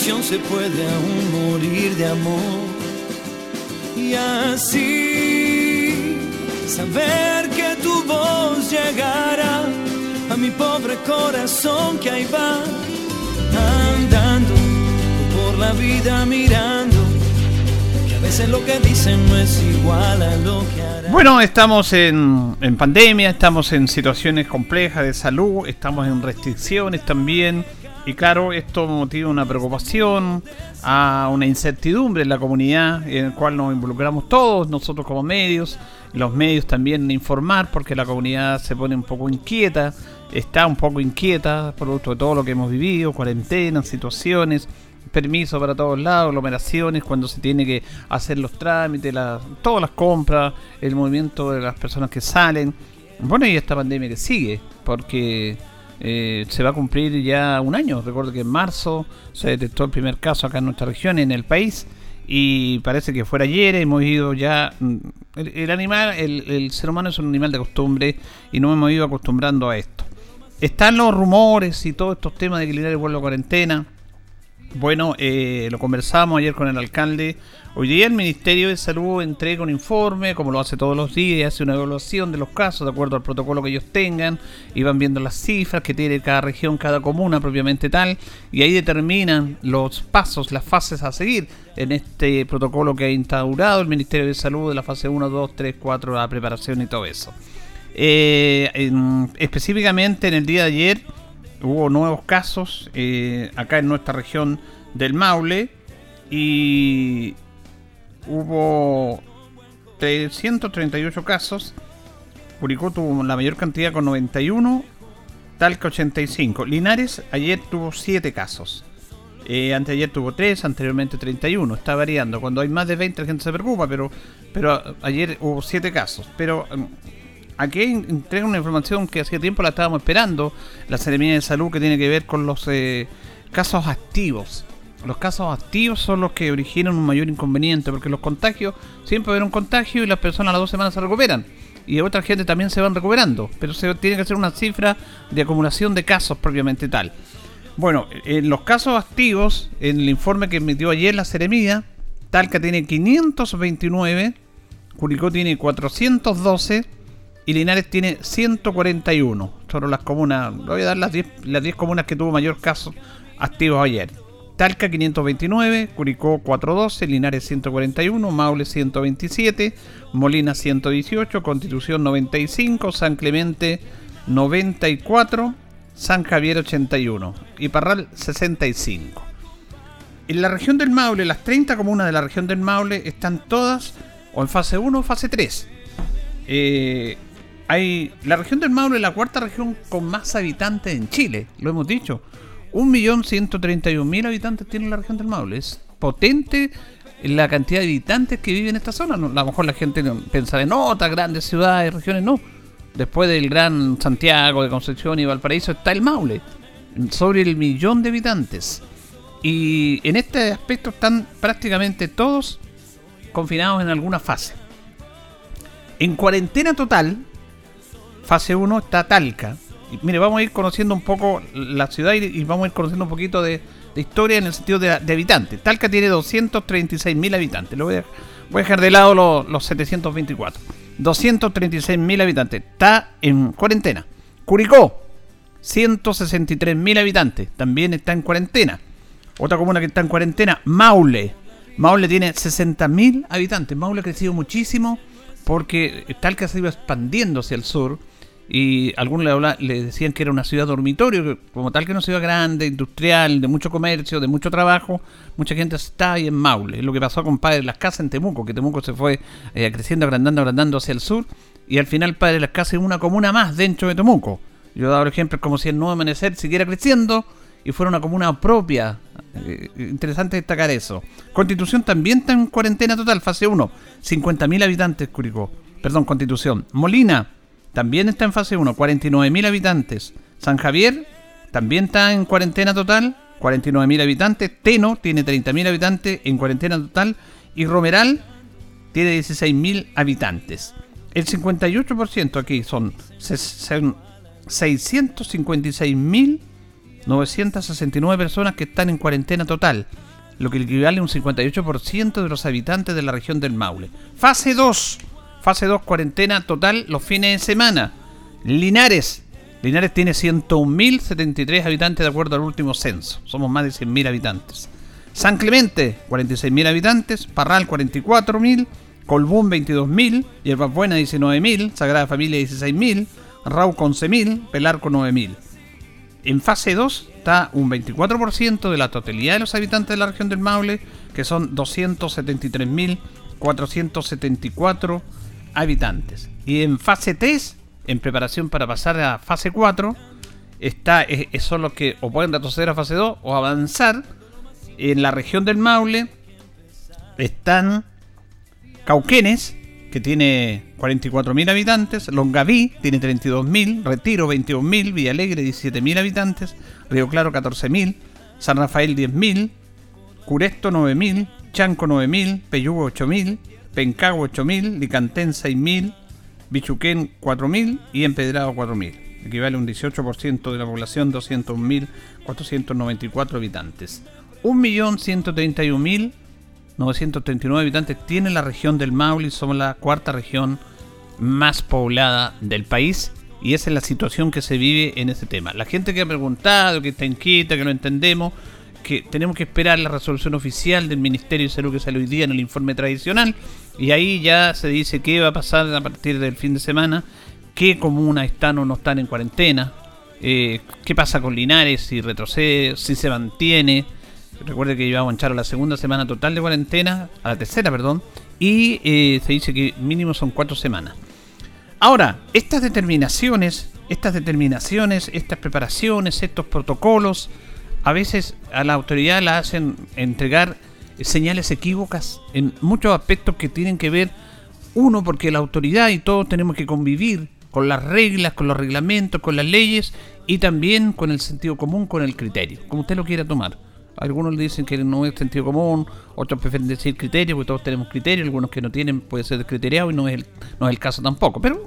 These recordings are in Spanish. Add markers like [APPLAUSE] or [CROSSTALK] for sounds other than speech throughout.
Se puede aún morir de amor. Y así saber que tu voz llegará a mi pobre corazón que ahí va andando por la vida mirando. Que a veces lo que dicen no es igual a lo que hará. Bueno, estamos en, en pandemia, estamos en situaciones complejas de salud, estamos en restricciones también y claro, esto motiva una preocupación, a una incertidumbre en la comunidad en el cual nos involucramos todos, nosotros como medios, los medios también informar porque la comunidad se pone un poco inquieta, está un poco inquieta producto de todo lo que hemos vivido, cuarentenas, situaciones, permiso para todos lados, aglomeraciones, cuando se tiene que hacer los trámites, todas las compras, el movimiento de las personas que salen. Bueno, y esta pandemia que sigue, porque eh, se va a cumplir ya un año. Recuerdo que en marzo se detectó el primer caso acá en nuestra región, en el país, y parece que fuera ayer. Hemos ido ya. Mm, el, animal, el, ser humano es un animal de costumbre y no hemos ido acostumbrando a esto. Están los rumores y todos estos temas de que el vuelve a cuarentena. Bueno, eh, lo conversamos ayer con el alcalde. Hoy día el Ministerio de Salud entrega un informe, como lo hace todos los días, hace una evaluación de los casos de acuerdo al protocolo que ellos tengan, y van viendo las cifras que tiene cada región, cada comuna propiamente tal, y ahí determinan los pasos, las fases a seguir en este protocolo que ha instaurado el Ministerio de Salud de la fase 1, 2, 3, 4, la preparación y todo eso. Eh, específicamente en el día de ayer hubo nuevos casos eh, acá en nuestra región del Maule y hubo 338 casos. Curicó tuvo la mayor cantidad con 91, Talca 85. Linares ayer tuvo 7 casos. Eh, anteayer tuvo 3, anteriormente 31. Está variando. Cuando hay más de 20 la gente se preocupa, pero, pero ayer hubo 7 casos. Pero mm, aquí entrega una información que hacía tiempo la estábamos esperando. La Seremía de Salud que tiene que ver con los eh, casos activos los casos activos son los que originan un mayor inconveniente, porque los contagios, siempre haber un contagio y las personas a las dos semanas se recuperan. Y otra gente también se van recuperando, pero se tiene que hacer una cifra de acumulación de casos propiamente tal. Bueno, en los casos activos, en el informe que emitió ayer la Ceremía, Talca tiene 529, Curicó tiene 412 y Linares tiene 141. Son las comunas, voy a dar las 10, las 10 comunas que tuvo mayor casos activos ayer. Talca 529, Curicó 412, Linares 141, Maule 127, Molina 118, Constitución 95, San Clemente 94, San Javier 81 y Parral 65. En la región del Maule, las 30 comunas de la región del Maule están todas o en fase 1 o fase 3. Eh, hay, la región del Maule es la cuarta región con más habitantes en Chile, lo hemos dicho. 1.131.000 habitantes tiene la región del Maule. Es potente la cantidad de habitantes que viven en esta zona. a lo mejor la gente pensará en otras grandes ciudades, regiones, no. Después del gran Santiago, de Concepción y Valparaíso está el Maule, sobre el millón de habitantes. Y en este aspecto están prácticamente todos confinados en alguna fase. En cuarentena total, fase 1 está Talca, mire, vamos a ir conociendo un poco la ciudad y, vamos a ir conociendo un poquito de, historia en el sentido de, habitantes. Talca tiene 236.000 habitantes. Lo voy a, voy a, dejar de lado los, los 724. 236.000 habitantes. Está en cuarentena. Curicó, 163.000 habitantes. También está en cuarentena. Otra comuna que está en cuarentena, Maule. Maule tiene 60.000 habitantes. Maule ha crecido muchísimo porque Talca se iba expandiendo hacia el sur y algunos le, le, decían que era una ciudad dormitorio, como tal que una ciudad grande, industrial, de mucho comercio, de mucho trabajo, mucha gente está ahí en Maule. Es lo que pasó con Padre de las Casas en Temuco, que Temuco se fue eh, creciendo, agrandando, agrandando hacia el sur, y al final Padre las Casas es una comuna más dentro de Temuco. Yo he dado ejemplos como si el Nuevo Amanecer siguiera creciendo y fuera una comuna propia. Eh, interesante destacar eso. Constitución también está en cuarentena total, fase 1. 50.000 habitantes, Curicó. Perdón, Constitución. Molina, también está en fase 1, 49.000 habitantes. San Javier también está en cuarentena total, 49.000 habitantes. Teno tiene 30.000 habitantes en cuarentena total. Y Romeral tiene 16.000 habitantes. El 58% aquí son 656.969 personas que están en cuarentena total, lo que equivale a un 58% de los habitantes de la región del Maule. Fase 2 Fase 2, cuarentena total los fines de semana. Linares. Linares tiene 101.073 habitantes de acuerdo al último censo. Somos más de 100.000 habitantes. San Clemente, 46.000 habitantes. Parral, 44.000. Colbún, 22.000. Hierbas Buenas, 19.000. Sagrada Familia, 16.000. Rauco, 11.000. Pelarco, 9.000. En fase 2 está un 24% de la totalidad de los habitantes de la región del Maule, que son 273.474 habitantes. Y en fase 3, en preparación para pasar a fase 4, está, es, son los que o pueden retroceder a fase 2 o avanzar. En la región del Maule están Cauquenes, que tiene 44.000 habitantes, Longaví tiene 32.000, Retiro 21.000, Villalegre 17.000 habitantes, Río Claro 14.000, San Rafael 10.000, Curesto 9.000, Chanco 9.000, Peyugo 8.000, Pencago 8.000, Licantén 6.000, Bichuquén 4.000 y Empedrado 4.000. Equivale a un 18% de la población, 201.494 habitantes. 1.131.939 habitantes tiene la región del Maule somos la cuarta región más poblada del país y esa es la situación que se vive en ese tema. La gente que ha preguntado, que está inquieta, que no entendemos, que tenemos que esperar la resolución oficial del Ministerio de Salud que sale hoy día en el informe tradicional y ahí ya se dice qué va a pasar a partir del fin de semana, qué comunas están o no están en cuarentena, eh, qué pasa con Linares, si retrocede, si se mantiene. Recuerde que llevamos a la segunda semana total de cuarentena, a la tercera, perdón, y eh, se dice que mínimo son cuatro semanas. Ahora, estas determinaciones, estas determinaciones, estas preparaciones, estos protocolos, a veces a la autoridad la hacen entregar señales equívocas en muchos aspectos que tienen que ver, uno, porque la autoridad y todos tenemos que convivir con las reglas, con los reglamentos, con las leyes y también con el sentido común, con el criterio, como usted lo quiera tomar. Algunos le dicen que no es sentido común, otros prefieren decir criterio, porque todos tenemos criterio, algunos que no tienen puede ser descriteriado y no es el, no es el caso tampoco. Pero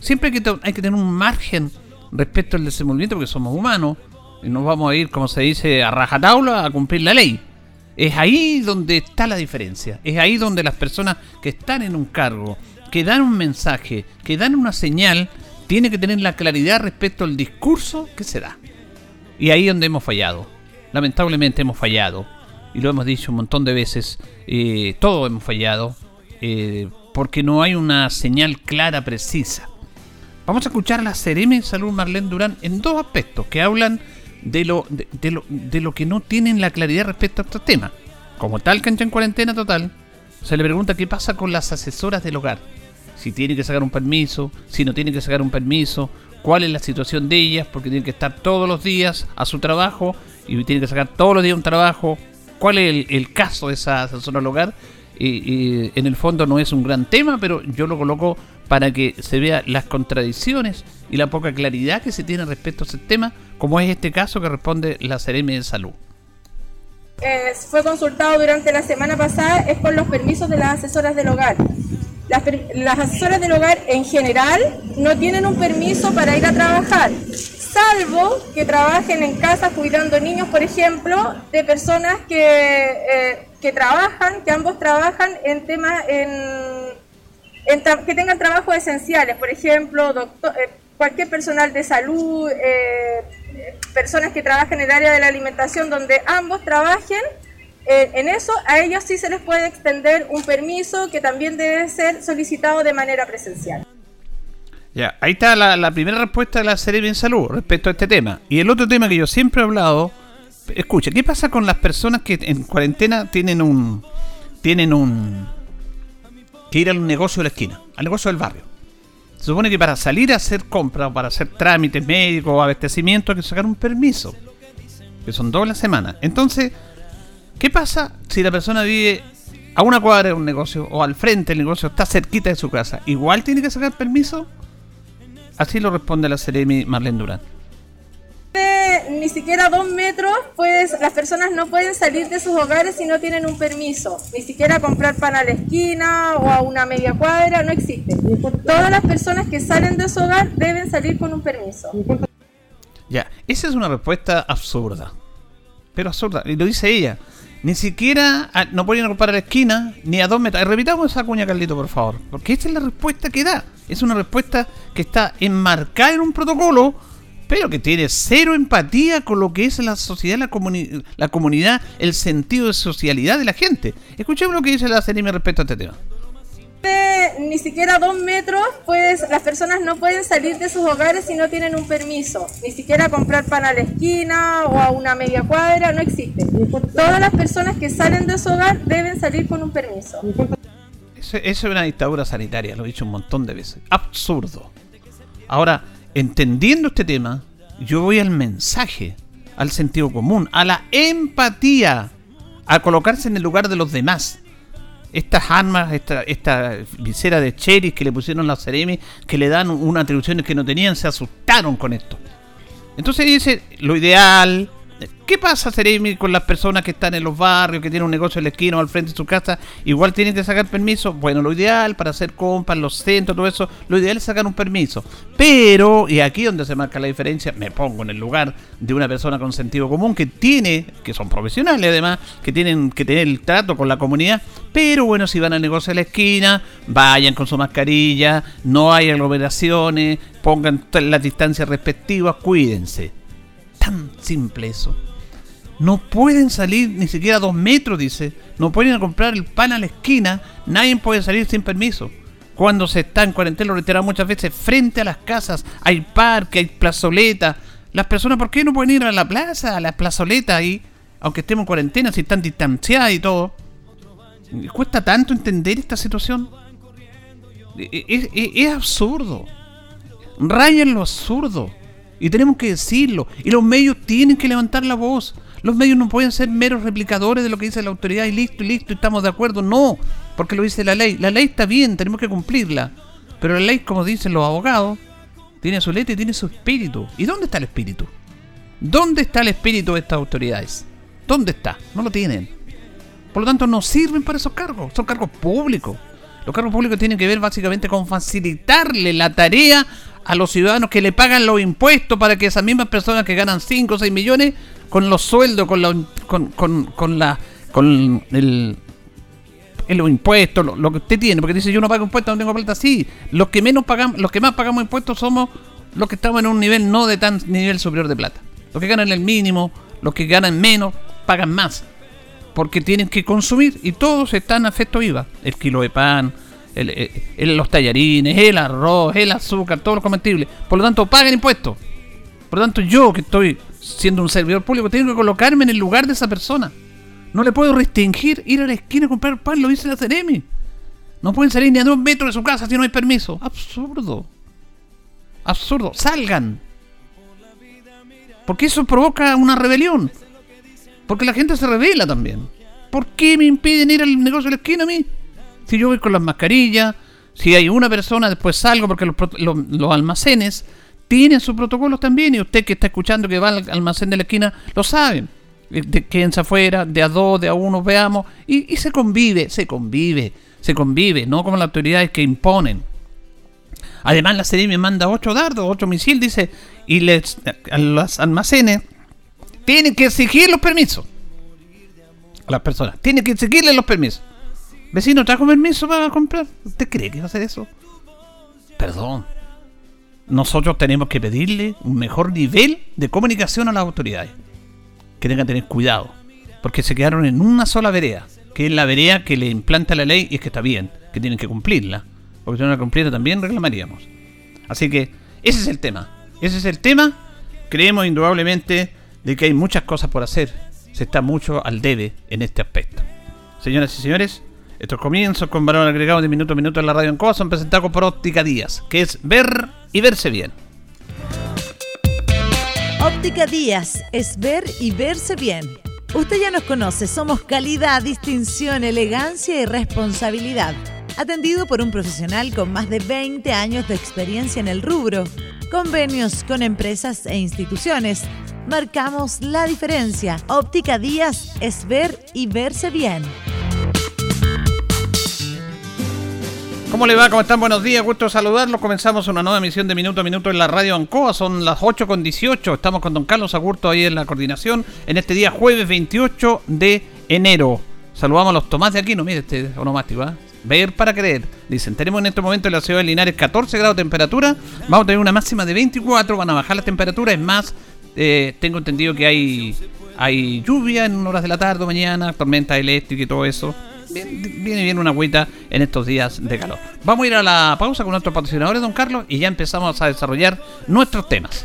siempre hay que, hay que tener un margen respecto al desenvolvimiento, porque somos humanos, nos vamos a ir, como se dice, a rajatabla a cumplir la ley. Es ahí donde está la diferencia. Es ahí donde las personas que están en un cargo, que dan un mensaje, que dan una señal, tienen que tener la claridad respecto al discurso que se da. Y ahí donde hemos fallado. Lamentablemente hemos fallado. Y lo hemos dicho un montón de veces. Eh, todos hemos fallado. Eh, porque no hay una señal clara, precisa. Vamos a escuchar la CRM Salud Marlene Durán en dos aspectos que hablan de lo, de, lo, de lo que no tienen la claridad respecto a estos temas. Como tal cancha en cuarentena total, se le pregunta qué pasa con las asesoras del hogar. Si tiene que sacar un permiso, si no tiene que sacar un permiso, cuál es la situación de ellas, porque tienen que estar todos los días a su trabajo y tienen que sacar todos los días un trabajo. ¿Cuál es el, caso de esa asesora del hogar? y en el fondo no es un gran tema, pero yo lo coloco para que se vea las contradicciones y la poca claridad que se tiene respecto a ese tema, como es este caso que responde la CRM de Salud. Eh, fue consultado durante la semana pasada es por los permisos de las asesoras del hogar. Las, las, asesoras del hogar en general no tienen un permiso para ir a trabajar, salvo que trabajen en casa cuidando niños, por ejemplo, de personas que, eh, que trabajan, que ambos trabajan en temas, en, que tengan trabajos esenciales, por ejemplo, doctor, eh, cualquier personal de salud, eh, personas que trabajan en el área de la alimentación, donde ambos trabajen. en eso, a ellos sí se les puede extender un permiso que también debe ser solicitado de manera presencial. Ya, ahí está la, primera respuesta de la serie Bien Salud respecto a este tema. Y el otro tema que yo siempre he hablado, escucha, ¿qué pasa con las personas que en cuarentena tienen un tienen un que ir al negocio de la esquina, al negocio del barrio? Se supone que para salir a hacer compras o para hacer trámites médicos o abastecimiento hay que sacar un permiso, que son dos la semana. Entonces, ¿qué pasa si la persona vive a una cuadra de un negocio o al frente del negocio, está cerquita de su casa? ¿Igual tiene que sacar permiso? Así lo responde la Seremi Marlene Durán. Ni siquiera dos metros, pues las personas no pueden salir de sus hogares si no tienen un permiso. Ni siquiera comprar pan a la esquina o a una media cuadra, no existe. Todas las personas que salen de su hogar deben salir con un permiso. Ya, esa es una respuesta absurda. Pero absurda. Y lo dice ella. Ni siquiera no pueden ocupar a la esquina ni a dos metros. Repitamos esa cuña, Carlito, por favor. Porque esta es la respuesta que da. Es una respuesta que está enmarcada en un protocolo, pero que tiene cero empatía con lo que es la sociedad, la, la comunidad, el sentido de socialidad de la gente. Escuchemos lo que dice la CNM respecto a este tema ni siquiera dos metros, pues las personas no pueden salir de sus hogares si no tienen un permiso. Ni siquiera comprar pan a la esquina o a una media cuadra, no existe. Todas las personas que salen de su hogar deben salir con un permiso. Eso, es una dictadura sanitaria, lo he dicho un montón de veces. Absurdo. Ahora, entendiendo este tema, yo voy al mensaje, al sentido común, a la empatía, a colocarse en el lugar de los demás estas armas, esta, esta visera de Cheris que le pusieron la Ceremi, que le dan unas atribuciones que no tenían, se asustaron con esto. Entonces dice, lo ideal, ¿Qué pasa, Seremi, con las personas que están en los barrios, que tienen un negocio en la esquina o al frente de su casa? Igual tienen que sacar permiso. Bueno, lo ideal para hacer compras, los centros, todo eso, lo ideal es sacar un permiso. Pero, y aquí donde se marca la diferencia, me pongo en el lugar de una persona con sentido común que tiene, que son profesionales además, que tienen que tener el trato con la comunidad. Pero bueno, si van al negocio de la esquina, vayan con su mascarilla, no hay aglomeraciones, pongan las distancias respectivas, cuídense. Tan simple eso. No pueden salir ni siquiera dos metros, dice. No pueden comprar el pan a la esquina. Nadie puede salir sin permiso. Cuando se está en cuarentena, lo reiteramos muchas veces, frente a las casas hay parque, hay plazoleta. Las personas, ¿por qué no pueden ir a la plaza, a la plazoleta ahí? Aunque estemos en cuarentena, si están distanciadas y todo. ¿Cuesta tanto entender esta situación? Es, es absurdo. Raya en lo absurdo. Y tenemos que decirlo. Y los medios tienen que levantar la voz. Los medios no pueden ser meros replicadores de lo que dice la autoridad y listo, y listo, estamos de acuerdo. No, porque lo dice la ley. La ley está bien, tenemos que cumplirla. Pero la ley, como dicen los abogados, tiene su letra y tiene su espíritu. ¿Y dónde está el espíritu? ¿Dónde está el espíritu de estas autoridades? ¿Dónde está? No lo tienen. Por lo tanto, no sirven para esos cargos. Son cargos públicos. Los cargos públicos tienen que ver básicamente con facilitarle la tarea a los ciudadanos que le pagan los impuestos para que esas mismas personas que ganan 5 o 6 millones con los sueldos, con, la, con, con, con la con el, los impuestos, lo, que usted tiene, porque dice yo no pago impuestos, no tengo plata, sí, los que menos pagamos, los que más pagamos impuestos somos los que estamos en un nivel no de tan nivel superior de plata. Los que ganan el mínimo, los que ganan menos, pagan más. Porque tienen que consumir y todos están a efecto IVA. El kilo de pan, eh, el, los tallarines, el arroz, el azúcar, todos los comestibles. Por lo tanto, pagan impuestos. Por lo tanto, yo que estoy siendo un servidor público, tengo que colocarme en el lugar de esa persona. No le puedo restringir ir a la esquina a comprar pan, lo dice la Ceremi. No pueden salir ni a dos metros de su casa si no hay permiso. Absurdo. Absurdo. Salgan. Porque eso provoca una rebelión. Porque la gente se revela también. ¿Por qué me impiden ir al negocio de la esquina a mí? Si yo voy con las mascarillas, si hay una persona, después salgo porque los almacenes tienen sus protocolos también y usted que está escuchando que va al almacén de la esquina lo saben. Eh, de, quédense afuera, de a dos, de a uno, veamos. Y, se convive, se convive, se convive, no como las autoridades que imponen. Además, la serie me manda ocho dardos, ocho misiles, dice, y les, a los almacenes tienen que exigir los permisos. A las personas, tienen que exigirles los permisos. Vecino, ¿trajo permiso para comprar? ¿Usted cree que va a hacer eso? Perdón. Nosotros tenemos que pedirle un mejor nivel de comunicación a las autoridades. Que tengan que tener cuidado. Porque se quedaron en una sola vereda. Que es la vereda que le implanta la ley y es que está bien. Que tienen que cumplirla. Porque si no la cumpliera también reclamaríamos. Así que ese es el tema. Ese es el tema. Creemos indudablemente de que hay muchas cosas por hacer. Se está mucho al debe en este aspecto. Señoras y señores, estos comienzos con valor agregado de minuto a minuto en la radio en COA son presentados por Óptica Díaz, que es ver y verse bien. Óptica Díaz es ver y verse bien. Usted ya nos conoce, somos calidad, distinción, elegancia y responsabilidad. Atendido por un profesional con más de 20 años de experiencia en el rubro. Convenios con empresas e instituciones. Marcamos la diferencia. Óptica Díaz es ver y verse bien. ¿Cómo le va? ¿Cómo están? Buenos días, gusto saludarlos. Comenzamos una nueva emisión de Minuto a Minuto en la radio Ancoa. Son las 8 con 18. Estamos con don Carlos Agurto ahí en la coordinación en este día jueves 28 de enero. Saludamos a los Tomás de Aquino. Mire este onomástico, ¿eh? Ver para creer. Dicen, tenemos en este momento en la ciudad de Linares 14 grados de temperatura. Vamos a tener una máxima de 24. Van a bajar las temperaturas. Es más, eh, tengo entendido que hay, hay lluvia en horas de la tarde, mañana, tormenta eléctrica y todo eso viene bien una agüita en estos días de calor. Vamos a ir a la pausa con nuestros patrocinadores, don Carlos, y ya empezamos a desarrollar nuestros temas.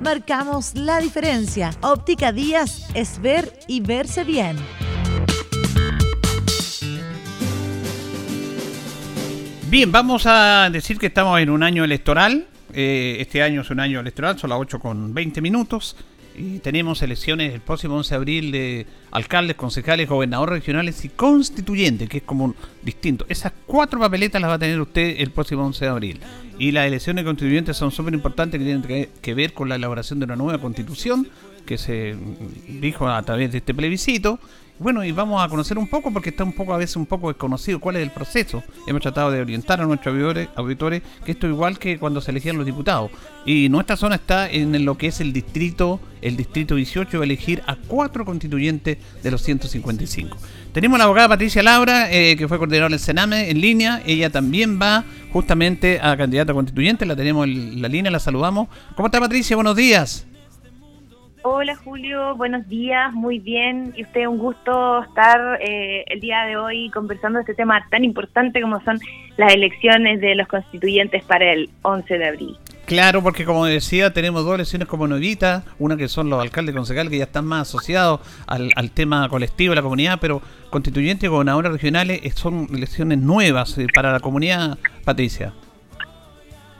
Marcamos la diferencia. Óptica Díaz es ver y verse bien. Bien, vamos a decir que estamos en un año electoral eh, este año es un año electoral, son las 8 con 20 minutos. Y tenemos elecciones el próximo 11 de abril de alcaldes, concejales, gobernadores regionales y constituyentes, que es como distinto. Esas cuatro papeletas las va a tener usted el próximo 11 de abril. Y las elecciones constituyentes son súper importantes, que tienen que ver con la elaboración de una nueva constitución, que se dijo a través de este plebiscito bueno, y vamos a conocer un poco, porque está un poco a veces un poco desconocido cuál es el proceso. Hemos tratado de orientar a nuestros auditores, auditores que esto es igual que cuando se elegían los diputados. Y nuestra zona está en lo que es el distrito, el distrito 18, va a elegir a cuatro constituyentes de los 155. Tenemos la abogada Patricia Laura, eh, que fue coordinadora del Sename en línea. Ella también va justamente a candidata constituyente. La tenemos en la línea, la saludamos. ¿Cómo está Patricia? Buenos días. Hola Julio, buenos días, muy bien. Y usted, un gusto estar eh, el día de hoy conversando este tema tan importante como son las elecciones de los constituyentes para el 11 de abril. Claro, porque como decía, tenemos dos elecciones como novitas, una que son los alcaldes concejales que ya están más asociados al, tema colectivo de la comunidad, pero constituyentes y gobernadores regionales son elecciones nuevas eh, para la comunidad, Patricia.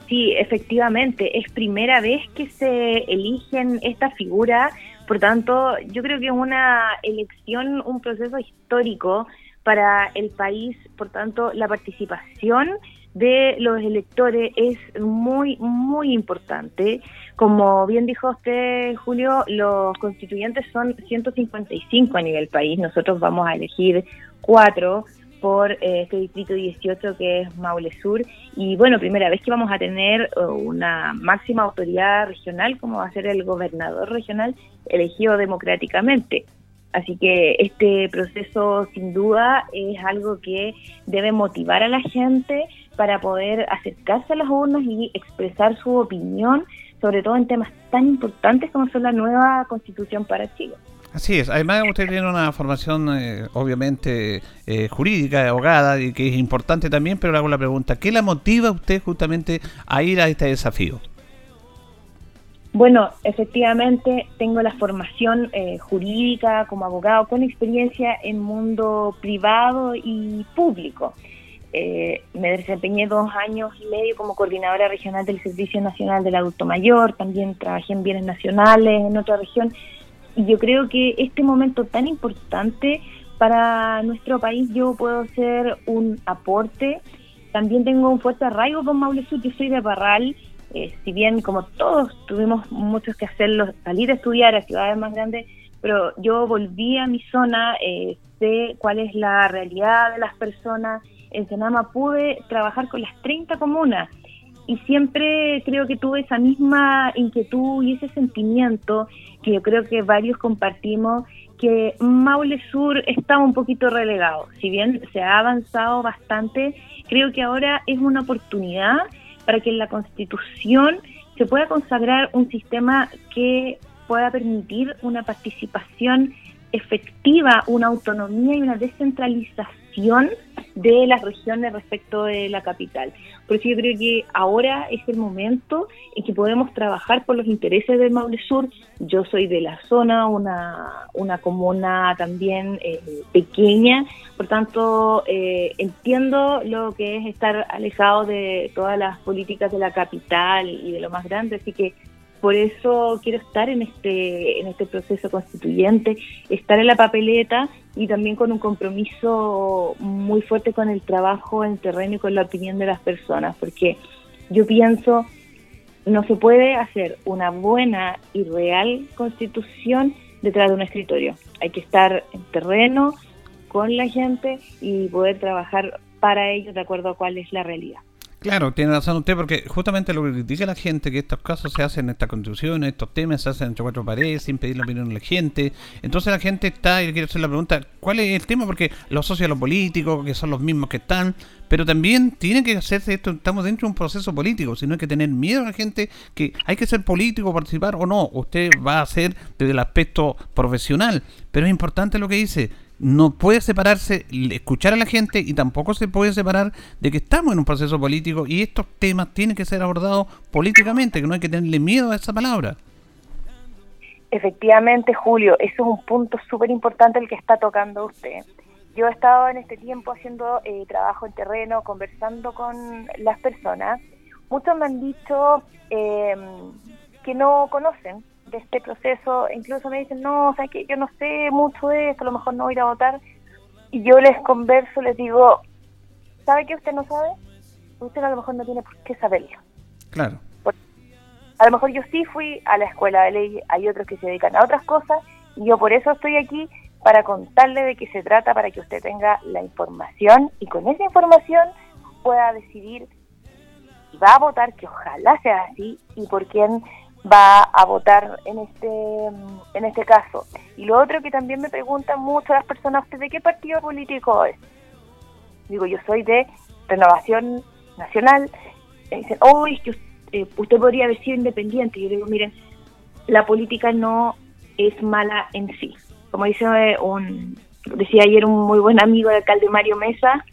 Sí, efectivamente, es primera vez que se eligen esta figura, por tanto, yo creo que es una elección, un proceso histórico para el país, por tanto, la participación de los electores es muy, muy importante Como bien dijo usted, Julio, los constituyentes son 155 a nivel país. Nosotros vamos a elegir cuatro por eh, este distrito 18 que es Maule Sur. Y bueno, primera vez que vamos a tener eh, una máxima autoridad regional, como va a ser el gobernador regional, elegido democráticamente. Así que este proceso sin duda es algo que debe motivar a la gente para poder acercarse a las urnas y expresar su opinión, sobre todo en temas tan importantes como son la nueva constitución para Chile. Así es, además usted tiene una formación eh, obviamente eh, jurídica, abogada, y que es importante también, pero le hago la pregunta, ¿qué la motiva a usted justamente a ir a este desafío? Bueno, efectivamente tengo la formación eh, jurídica como abogado con experiencia en mundo privado y público. me desempeñé dos años y medio como coordinadora regional del Servicio Nacional del Adulto Mayor, también trabajé en bienes nacionales en otra región y yo creo que este momento tan importante para nuestro país yo puedo ser un aporte. También tengo un fuerte arraigo con Maule Sur, yo soy de Parral, eh, si bien como todos tuvimos muchos que hacerlo, salir a estudiar a ciudades más grandes, pero yo volví a mi zona, eh, sé cuál es la realidad de las personas. En Senama pude trabajar con las 30 comunas y siempre creo que tuve esa misma inquietud y ese sentimiento que yo creo que varios compartimos que Maule Sur está un poquito relegado. Si bien se ha avanzado bastante, creo que ahora es una oportunidad para que en la Constitución se pueda consagrar un sistema que pueda permitir una participación efectiva, una autonomía y una descentralización de las regiones respecto de la capital. Por eso yo creo que ahora es el momento en que podemos trabajar por los intereses del Maule Sur. Yo soy de la zona, una, una comuna también eh, pequeña, por tanto eh, entiendo lo que es estar alejado de todas las políticas de la capital y de lo más grande, así que por eso quiero estar en este, en este proceso constituyente, estar en la papeleta y también con un compromiso muy fuerte con el trabajo en terreno y con la opinión de las personas, porque yo pienso no se puede hacer una buena y real constitución detrás de un escritorio. Hay que estar en terreno con la gente y poder trabajar para ellos de acuerdo a cuál es la realidad. Claro, tiene razón usted, porque justamente lo que critica la gente, que estos casos se hacen en esta constitución, estos temas se hacen entre cuatro paredes, sin pedir la opinión de la gente. Entonces la gente está, y quiere hacer la pregunta, ¿cuál es el tema? Porque los socios los políticos, que son los mismos que están, pero también tiene que hacerse esto, estamos dentro de un proceso político, si no hay que tener miedo a la gente que hay que ser político, participar o no, usted va a hacer desde el aspecto profesional, pero es importante lo que dice, no puede separarse, escuchar a la gente y tampoco se puede separar de que estamos en un proceso político y estos temas tienen que ser abordados políticamente, que no hay que tenerle miedo a esa palabra. Efectivamente, Julio, eso es un punto súper importante el que está tocando usted. Yo he estado en este tiempo haciendo eh, trabajo en terreno, conversando con las personas. Muchos me han dicho eh, que no conocen de este proceso, incluso me dicen, no, o sea, que yo no sé mucho de esto, a lo mejor no voy a ir a votar. Y yo les converso, les digo, ¿sabe que usted no sabe? Usted a lo mejor no tiene por qué saberlo. Claro. a lo mejor yo sí fui a la escuela de ley, hay otros que se dedican a otras cosas, y yo por eso estoy aquí para contarle de qué se trata, para que usted tenga la información y con esa información pueda decidir si va a votar, que ojalá sea así, y por quién va a votar en este en este caso. Y lo otro que también me preguntan mucho las personas, ¿usted de qué partido político es? Digo, yo soy de Renovación Nacional. Me dicen, oh, es eh, usted, podría haber sido independiente. Yo digo, miren, la política no es mala en sí. Como dice eh, un, decía ayer un muy buen amigo del alcalde Mario Mesa,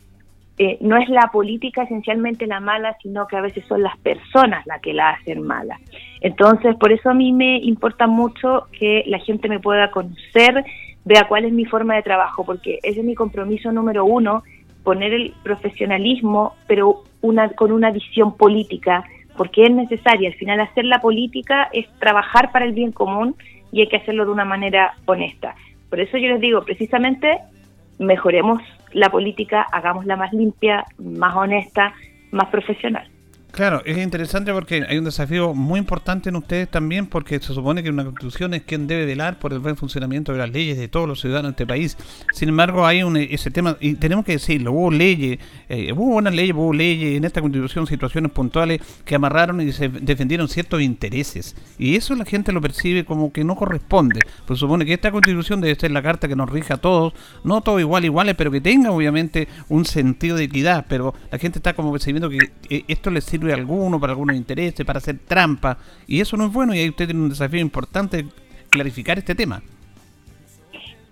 eh, no es la política esencialmente la mala, sino que a veces son las personas las que la hacen mala. Entonces, por eso a mí me importa mucho que la gente me pueda conocer, vea cuál es mi forma de trabajo, porque ese es mi compromiso número uno, poner el profesionalismo, pero una, con una visión política, porque es necesaria. Al final, hacer la política es trabajar para el bien común y hay que hacerlo de una manera honesta. Por eso yo les digo, precisamente, mejoremos la política, hagámosla más limpia, más honesta, más profesional. Claro, es interesante porque hay un desafío muy importante en ustedes también, porque se supone que una constitución es quien debe velar por el buen funcionamiento de las leyes de todos los ciudadanos de este país. Sin embargo, hay un, ese tema, y tenemos que decirlo, hubo leyes, eh, hubo buenas leyes, hubo leyes en esta constitución, situaciones puntuales que amarraron y se defendieron ciertos intereses. Y eso la gente lo percibe como que no corresponde. Pues supone que esta constitución debe ser la carta que nos rija a todos, no todos igual iguales, pero que tenga obviamente un sentido de equidad. Pero la gente está como percibiendo que eh, esto les sirve a alguno, para algunos intereses, para hacer trampa. Y eso no es bueno y ahí usted tiene un desafío importante clarificar este tema.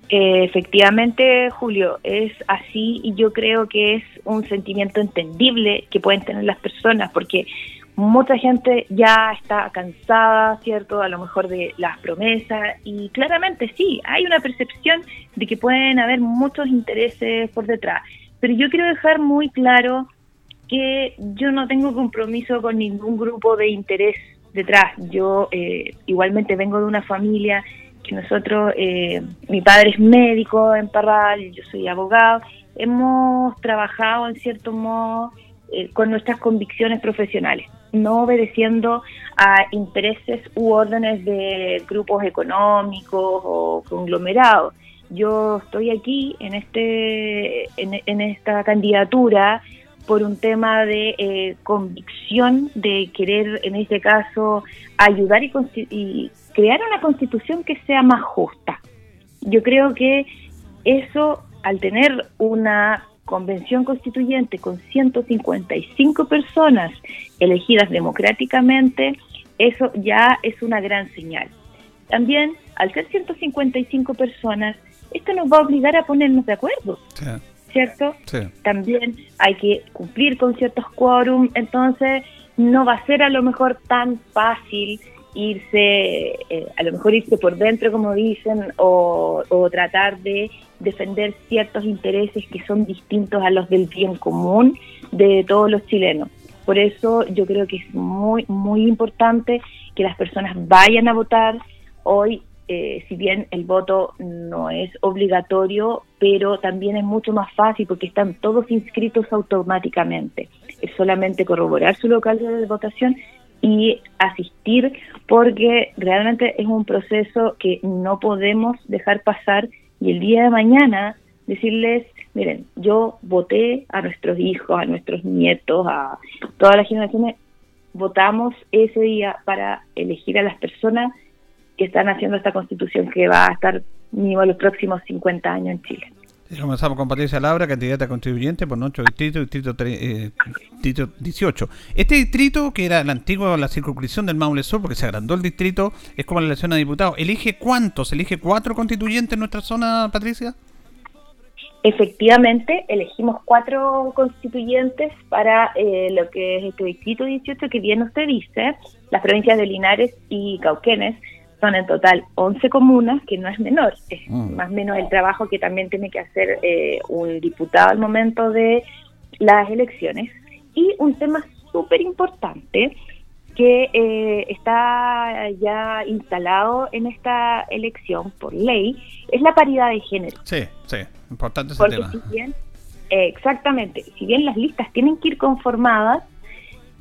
Eh, efectivamente, Julio, es así y yo creo que es un sentimiento entendible que pueden tener las personas porque mucha gente ya está cansada, ¿cierto? A lo mejor de las promesas y claramente sí, hay una percepción de que pueden haber muchos intereses por detrás. Pero yo quiero dejar muy claro que yo no tengo compromiso con ningún grupo de interés detrás. Yo eh, igualmente vengo de una familia que nosotros, eh, mi padre es médico en Parral, yo soy abogado, hemos trabajado en cierto modo eh, con nuestras convicciones profesionales, no obedeciendo a intereses u órdenes de grupos económicos o conglomerados. Yo estoy aquí en este en, en esta candidatura por un tema de eh, convicción, de querer, en este caso, ayudar y, crear una constitución que sea más justa. Yo creo que eso, al tener una convención constituyente con 155 personas elegidas democráticamente, eso ya es una gran señal. También, al ser 155 personas, esto nos va a obligar a ponernos de acuerdo. ¿Cierto? También hay que cumplir con ciertos quórum, entonces no va a ser a lo mejor tan fácil irse, eh, a lo mejor irse por dentro, como dicen, o, tratar de defender ciertos intereses que son distintos a los del bien común de todos los chilenos. Por eso yo creo que es muy, muy importante que las personas vayan a votar. Hoy eh, si bien el voto no es obligatorio, pero también es mucho más fácil porque están todos inscritos automáticamente. Es solamente corroborar su local de votación y asistir porque realmente es un proceso que no podemos dejar pasar y el día de mañana decirles, miren, yo voté a nuestros hijos, a nuestros nietos, a todas las generaciones, votamos ese día para elegir a las personas que están haciendo esta constitución que va a estar mínimo los próximos 50 años en Chile. comenzamos con Patricia Laura, candidata constituyente por nuestro distrito, distrito, eh, distrito 18. Este distrito, que era la antigua la circunscripción del Maule Sur, porque se agrandó el distrito, es como la elección a diputados. ¿Elige cuántos? ¿Elige cuatro constituyentes en nuestra zona, Patricia? Efectivamente, elegimos cuatro constituyentes para eh, lo que es este distrito 18, que bien usted dice, las provincias de Linares y Cauquenes son en total 11 comunas, que no es menor, es mm. más o menos el trabajo que también tiene que hacer eh, un diputado al momento de las elecciones. Y un tema súper importante que eh, está ya instalado en esta elección por ley es la paridad de género. Sí, sí, importante ese tema. exactamente, si bien las listas tienen que ir conformadas,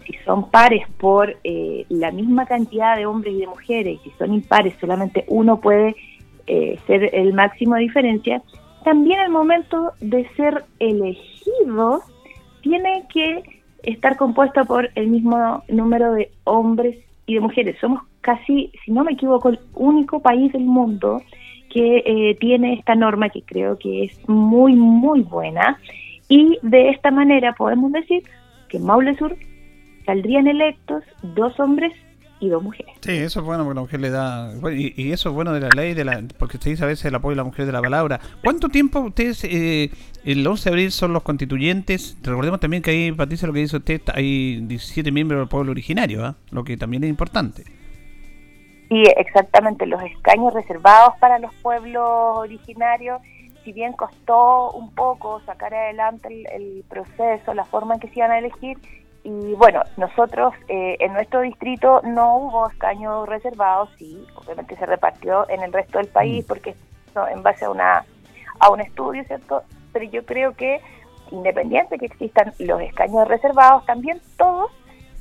si son pares por eh, la misma cantidad de hombres y de mujeres, y si son impares solamente uno puede eh, ser el máximo de diferencia, también el momento de ser elegido tiene que estar compuesto por el mismo número de hombres y de mujeres. Somos casi, si no me equivoco, el único país del mundo que eh, tiene esta norma que creo que es muy, muy buena. Y de esta manera podemos decir que Maule Sur saldrían electos dos hombres y dos mujeres. Sí, eso es bueno porque la mujer le da... Y, eso es bueno de la ley, de la porque usted dice a veces el apoyo de la mujer de la palabra. ¿Cuánto tiempo ustedes, eh, el 11 de abril son los constituyentes? Recordemos también que ahí, Patricia, lo que dice usted, hay 17 miembros del pueblo originario, ¿ah? lo que también es importante. Sí, exactamente, los escaños reservados para los pueblos originarios si bien costó un poco sacar adelante el, el, proceso, la forma en que se iban a elegir, y bueno, nosotros eh, en nuestro distrito no hubo escaños reservados, sí, obviamente se repartió en el resto del país mm. porque no, en base a una a un estudio, ¿cierto? Pero yo creo que independiente que existan los escaños reservados, también todos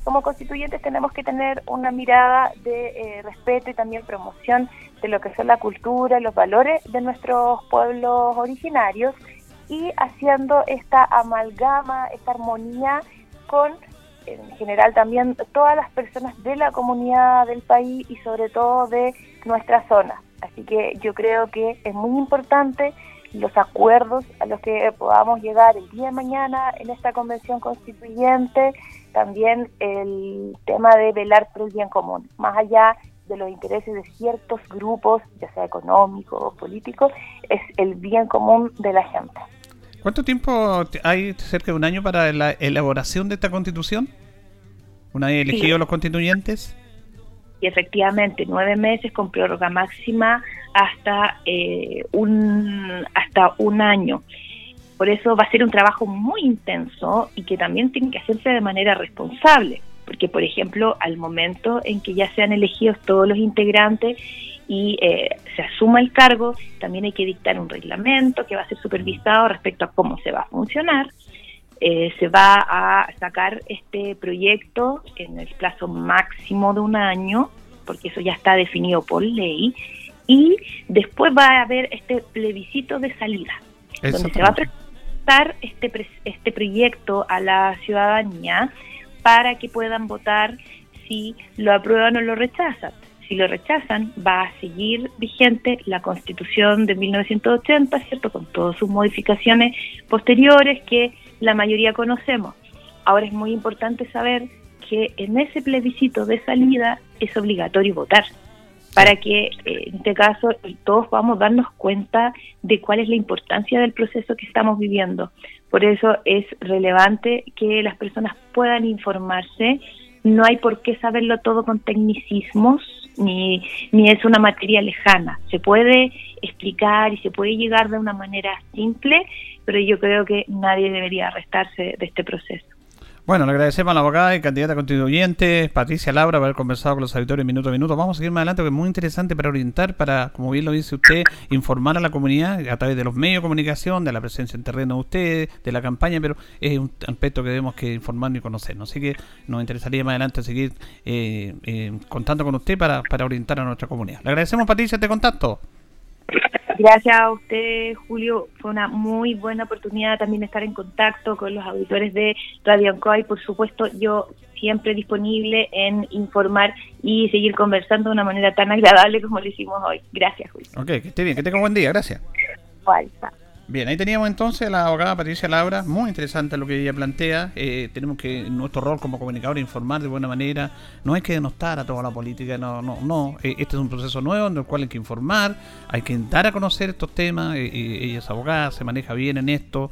como constituyentes tenemos que tener una mirada de eh, respeto y también promoción de lo que son la cultura los valores de nuestros pueblos originarios y haciendo esta amalgama, esta armonía con en general también todas las personas de la comunidad del país y sobre todo de nuestra zona. Así que yo creo que es muy importante los acuerdos a los que podamos llegar el día de mañana en esta convención constituyente, también el tema de velar por el bien común, más allá de los intereses de ciertos grupos, ya sea económicos o políticos, es el bien común de la gente. ¿Cuánto tiempo hay, cerca de un año, para la elaboración de esta constitución? ¿Una vez elegidos los constituyentes? Y efectivamente, nueve meses con prórroga máxima hasta, eh, un, hasta un año. Por eso va a ser un trabajo muy intenso y que también tiene que hacerse de manera responsable, porque por ejemplo, al momento en que ya sean elegidos todos los integrantes y eh, se asuma el cargo, también hay que dictar un reglamento que va a ser supervisado respecto a cómo se va a funcionar. Eh, se va a sacar este proyecto en el plazo máximo de un año, porque eso ya está definido por ley, y después va a haber este plebiscito de salida, donde se va a presentar este, este proyecto a la ciudadanía para que puedan votar si lo aprueban o lo rechazan. Si lo rechazan, va a seguir vigente la Constitución de 1980, ¿cierto? Con todas sus modificaciones posteriores que la mayoría conocemos. Ahora es muy importante saber que en ese plebiscito de salida es obligatorio votar para que eh, en este caso todos podamos darnos cuenta de cuál es la importancia del proceso que estamos viviendo. Por eso es relevante que las personas puedan informarse. No hay por qué saberlo todo con tecnicismos, ni, ni es una materia lejana. Se puede explicar y se puede llegar de una manera simple, pero yo creo que nadie debería restarse de este proceso. Bueno, le agradecemos a la abogada y candidata constituyente Patricia Laura por haber conversado con los auditores minuto a minuto. Vamos a seguir más adelante porque es muy interesante para orientar, para, como bien lo dice usted, informar a la comunidad a través de los medios de comunicación, de la presencia en terreno de ustedes, de la campaña, pero es un aspecto que debemos que informar y conocernos. Así que nos interesaría más adelante seguir eh, eh, contando con usted para, para orientar a nuestra comunidad. Le agradecemos, Patricia, este contacto. Gracias a usted, Julio. Fue una muy buena oportunidad también estar en contacto con los auditores de Radio Ancoa y, por supuesto, yo siempre disponible en informar y seguir conversando de una manera tan agradable como lo hicimos hoy. Gracias, Julio. Ok, que esté bien, que tenga un buen día. Gracias. Falsa. Bien, ahí teníamos entonces a la abogada Patricia Laura, muy interesante lo que ella plantea. Eh, tenemos que, nuestro rol como comunicador, informar de buena manera. No hay que denostar a toda la política, no, no, no. Eh, este es un proceso nuevo en el cual hay que informar, hay que dar a conocer estos temas. Eh, ella es abogada, se maneja bien en esto.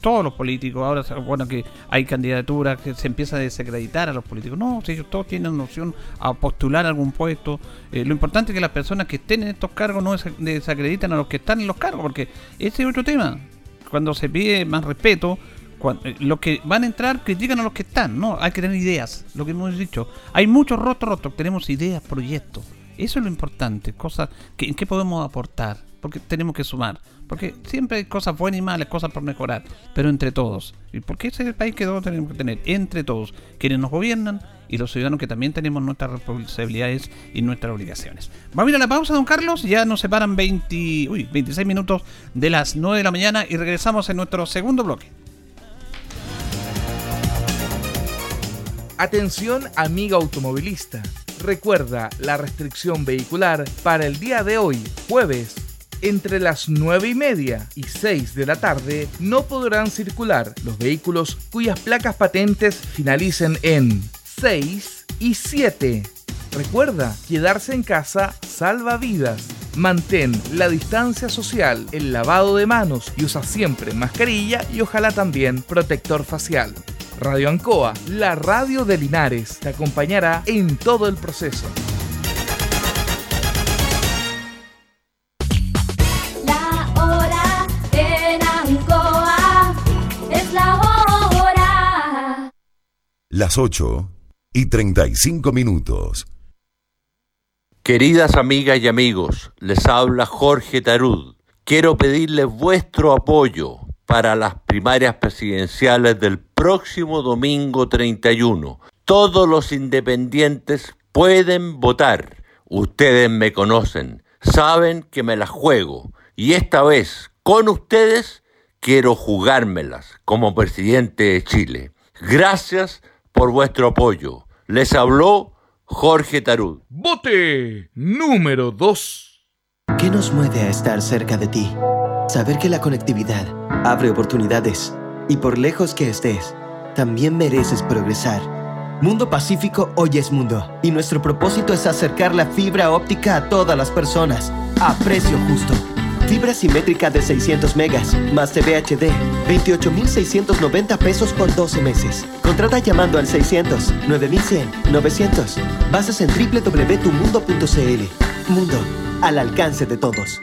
Todos los políticos, ahora, bueno, que hay candidaturas que se empieza a desacreditar a los políticos. No, si ellos todos tienen opción a postular algún puesto. lo importante es que las personas que estén en estos cargos no desacreditan a los que están en los cargos, porque ese es otro tema. Cuando se pide más respeto, cuando, eh, los que van a entrar critican a los que están, ¿no? Hay que tener ideas, lo que hemos dicho. Hay muchos rostros rotos, tenemos ideas, proyectos. Eso es lo importante, cosas que, en qué podemos aportar, porque tenemos que sumar. Porque siempre hay cosas buenas y malas, cosas por mejorar, pero entre todos. ¿Y porque ese es el país que todos tenemos que tener? Entre todos, quienes nos gobiernan y los ciudadanos que también tenemos nuestras responsabilidades y nuestras obligaciones. Vamos a ir a la pausa, don Carlos. Ya nos separan 20, uy, 26 minutos de las 9 de la mañana y regresamos en nuestro segundo bloque. Atención amiga automovilista. Recuerda la restricción vehicular para el día de hoy, jueves entre las 9 y media y 6 de la tarde no podrán circular los vehículos cuyas placas patentes finalicen en 6 y 7. Recuerda, quedarse en casa salva vidas. Mantén la distancia social, el lavado de manos y usa siempre mascarilla y ojalá también protector facial. Radio Ancoa, la radio de Linares, te acompañará en todo el proceso. Las 8 y 35 minutos. Queridas amigas y amigos, les habla Jorge Tarud. Quiero pedirles vuestro apoyo para las primarias presidenciales del próximo domingo 31. todos los independientes pueden votar. Ustedes me conocen, saben que me las juego y esta vez con ustedes quiero jugármelas como presidente de Chile. Gracias por vuestro apoyo. Les habló Jorge Tarud. Vote número 2. ¿Qué nos mueve a estar cerca de ti? Saber que la conectividad abre oportunidades y por lejos que estés, también mereces progresar. Mundo Pacífico hoy es mundo y nuestro propósito es acercar la fibra óptica a todas las personas a precio justo. Fibra simétrica de 600 megas, más TV HD, 28,690 pesos por 12 meses. Contrata llamando al 600 9100 900. Bases en www.tumundo.cl. Mundo, al alcance de todos.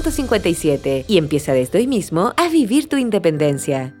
450 y empieza desde hoy mismo a vivir tu independencia.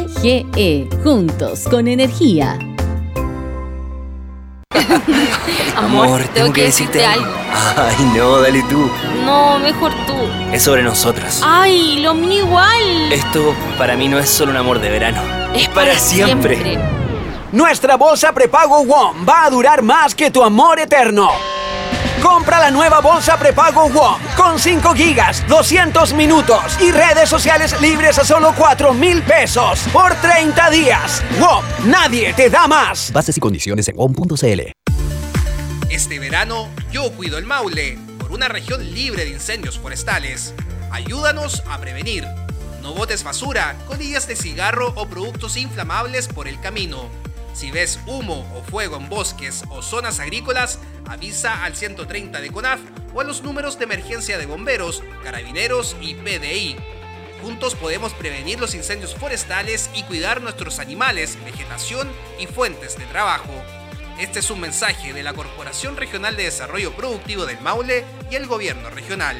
GE, juntos con energía. Amor, tengo que decirte algo. Ay, no, dale tú. No, mejor tú. Es sobre nosotras. Ay, lo mío igual. Esto para mí no es solo un amor de verano. Es, para, siempre. Nuestra bolsa prepago WOM va a durar más que tu amor eterno. Compra la nueva bolsa prepago WOM con 5 gigas, 200 minutos y redes sociales libres a solo 4 mil pesos por 30 días. WOM, nadie te da más. Bases y condiciones en WOM.cl. Este verano yo cuido el Maule por una región libre de incendios forestales. Ayúdanos a prevenir. No botes basura, colillas de cigarro o productos inflamables por el camino. Si ves humo o fuego en bosques o zonas agrícolas, avisa al 130 de CONAF o a los números de emergencia de bomberos, carabineros y PDI. Juntos podemos prevenir los incendios forestales y cuidar nuestros animales, vegetación y fuentes de trabajo. Este es un mensaje de la Corporación Regional de Desarrollo Productivo del Maule y el Gobierno Regional.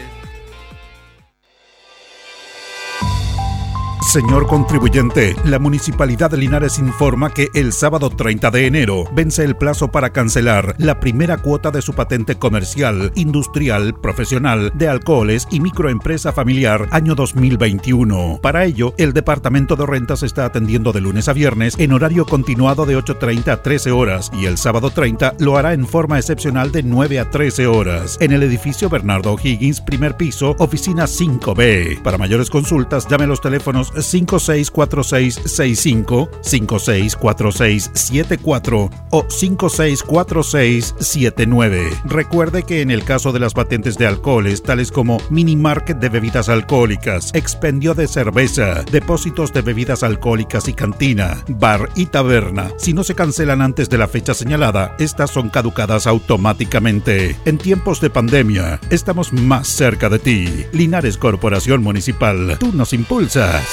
Señor contribuyente, la Municipalidad de Linares informa que el sábado 30 de enero vence el plazo para cancelar la primera cuota de su patente comercial, industrial, profesional, de alcoholes y microempresa familiar año 2021. Para ello, el Departamento de Rentas está atendiendo de lunes a viernes en horario continuado de 8.30 a 13 horas y el sábado 30 lo hará en forma excepcional de 9 a 13 horas en el edificio Bernardo Higgins, primer piso, oficina 5B. Para mayores consultas, llame a los teléfonos 564665, 564674 o 564679. Recuerde que en el caso de las patentes de alcoholes, tales como mini market de bebidas alcohólicas, expendio de cerveza, depósitos de bebidas alcohólicas y cantina, bar y taberna, si no se cancelan antes de la fecha señalada, estas son caducadas automáticamente. En tiempos de pandemia, estamos más cerca de ti. Linares Corporación Municipal, tú nos impulsas.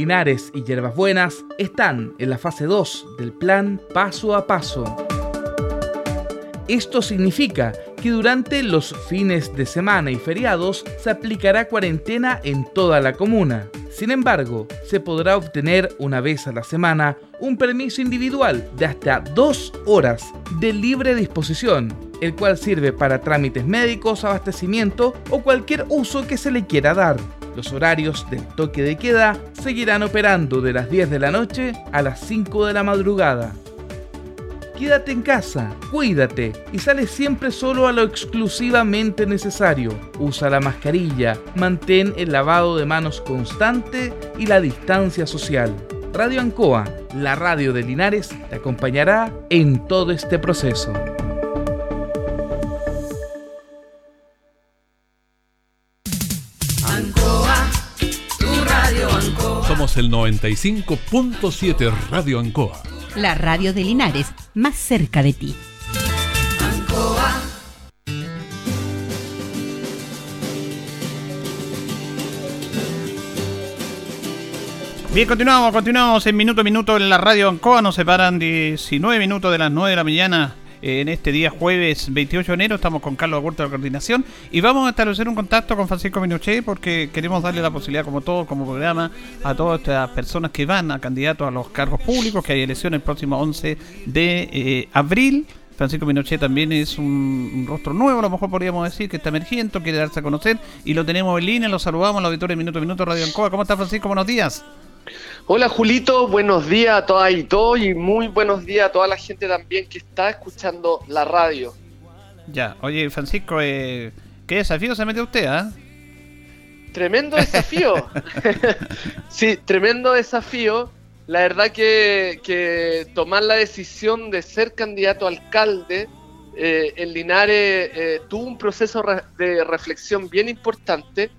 Linares y Hierbas Buenas están en la fase 2 del plan paso a paso. Esto significa que durante los fines de semana y feriados se aplicará cuarentena en toda la comuna. Sin embargo, se podrá obtener una vez a la semana un permiso individual de hasta dos horas de libre disposición, el cual sirve para trámites médicos, abastecimiento o cualquier uso que se le quiera dar. Los horarios del toque de queda seguirán operando de las 10 de la noche a las 5 de la madrugada. Quédate en casa, cuídate y sale siempre solo a lo exclusivamente necesario. Usa la mascarilla, mantén el lavado de manos constante y la distancia social. Radio Ancoa, la radio de Linares, te acompañará en todo este proceso. Somos el 95.7 Radio Ancoa. La radio de Linares, más cerca de ti. Ancoa. Bien, continuamos, continuamos en minuto a minuto en la radio Ancoa. Nos separan 19 minutos de las 9 de la mañana en este día jueves 28 de enero. Estamos con Carlos Agurto de la coordinación y vamos a establecer un contacto con Francisco Minuché porque queremos darle la posibilidad, como todo, como programa, a todas estas personas que van a candidatos a los cargos públicos, que hay elecciones el próximo 11 de eh, abril. Francisco Pinochet también es un, rostro nuevo, a lo mejor podríamos decir, que está emergiendo, quiere darse a conocer y lo tenemos en línea, lo saludamos al auditorio de Minuto a Minuto Radio Ancoa. ¿Cómo está Francisco? Buenos días. Hola Julito, buenos días a todas y todos y muy buenos días a toda la gente también que está escuchando la radio. Ya, oye Francisco, eh, ¿qué desafío se mete usted? ah? Tremendo desafío. [LAUGHS] sí, tremendo desafío. La verdad que, que, tomar la decisión de ser candidato a alcalde eh, en Linares eh, tuvo un proceso de reflexión bien importante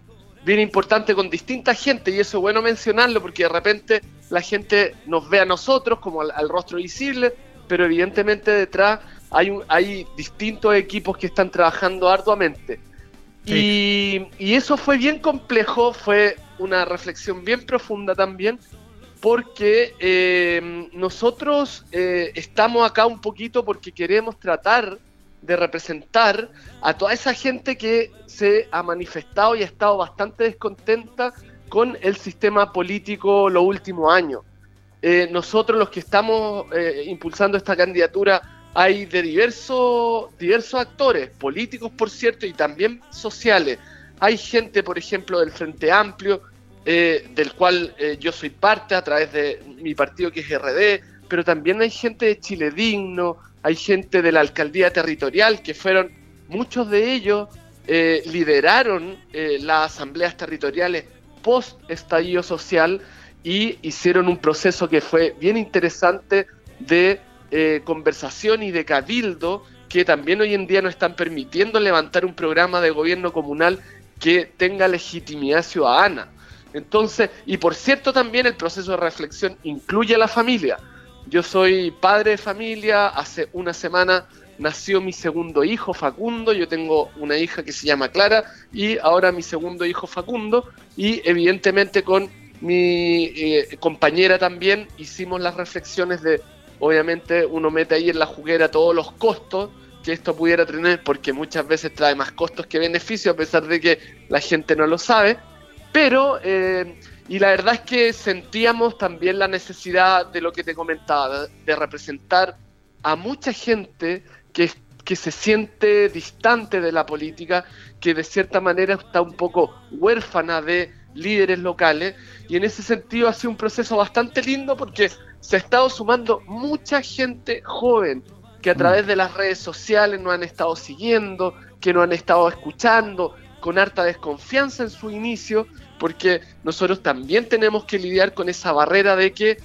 bien importante con distinta gente y eso es bueno mencionarlo porque de repente la gente nos ve a nosotros como al, al rostro visible, pero evidentemente detrás hay, un, hay distintos equipos que están trabajando arduamente. Sí. Y, y, eso fue bien complejo, fue una reflexión bien profunda también, porque eh, nosotros eh, estamos acá un poquito porque queremos tratar de representar a toda esa gente que se ha manifestado y ha estado bastante descontenta con el sistema político los últimos años. Eh, nosotros los que estamos eh, impulsando esta candidatura hay de diversos, diversos actores, políticos por cierto, y también sociales. Hay gente, por ejemplo, del Frente Amplio, eh, del cual yo soy parte a través de mi partido que es RD, pero también hay gente de Chile Digno, hay gente de la alcaldía territorial que fueron, muchos de ellos eh, lideraron eh, las asambleas territoriales post estallido social y hicieron un proceso que fue bien interesante de eh, conversación y de cabildo que también hoy en día nos están permitiendo levantar un programa de gobierno comunal que tenga legitimidad ciudadana. Entonces, y por cierto también el proceso de reflexión incluye a la familia. Yo soy padre de familia, hace una semana nació mi segundo hijo Facundo, yo tengo una hija que se llama Clara y ahora mi segundo hijo Facundo y evidentemente con mi eh, compañera también hicimos las reflexiones de, obviamente uno mete ahí en la juguera todos los costos que esto pudiera tener porque muchas veces trae más costos que beneficios a pesar de que la gente no lo sabe, pero... Eh, y la verdad es que sentíamos también la necesidad de lo que te comentaba, de representar a mucha gente que, que se siente distante de la política, que de cierta manera está un poco huérfana de líderes locales. Y en ese sentido ha sido un proceso bastante lindo porque se ha estado sumando mucha gente joven que a través de las redes sociales nos han estado siguiendo, que nos han estado escuchando, con harta desconfianza en su inicio, porque nosotros también tenemos que lidiar con esa barrera de que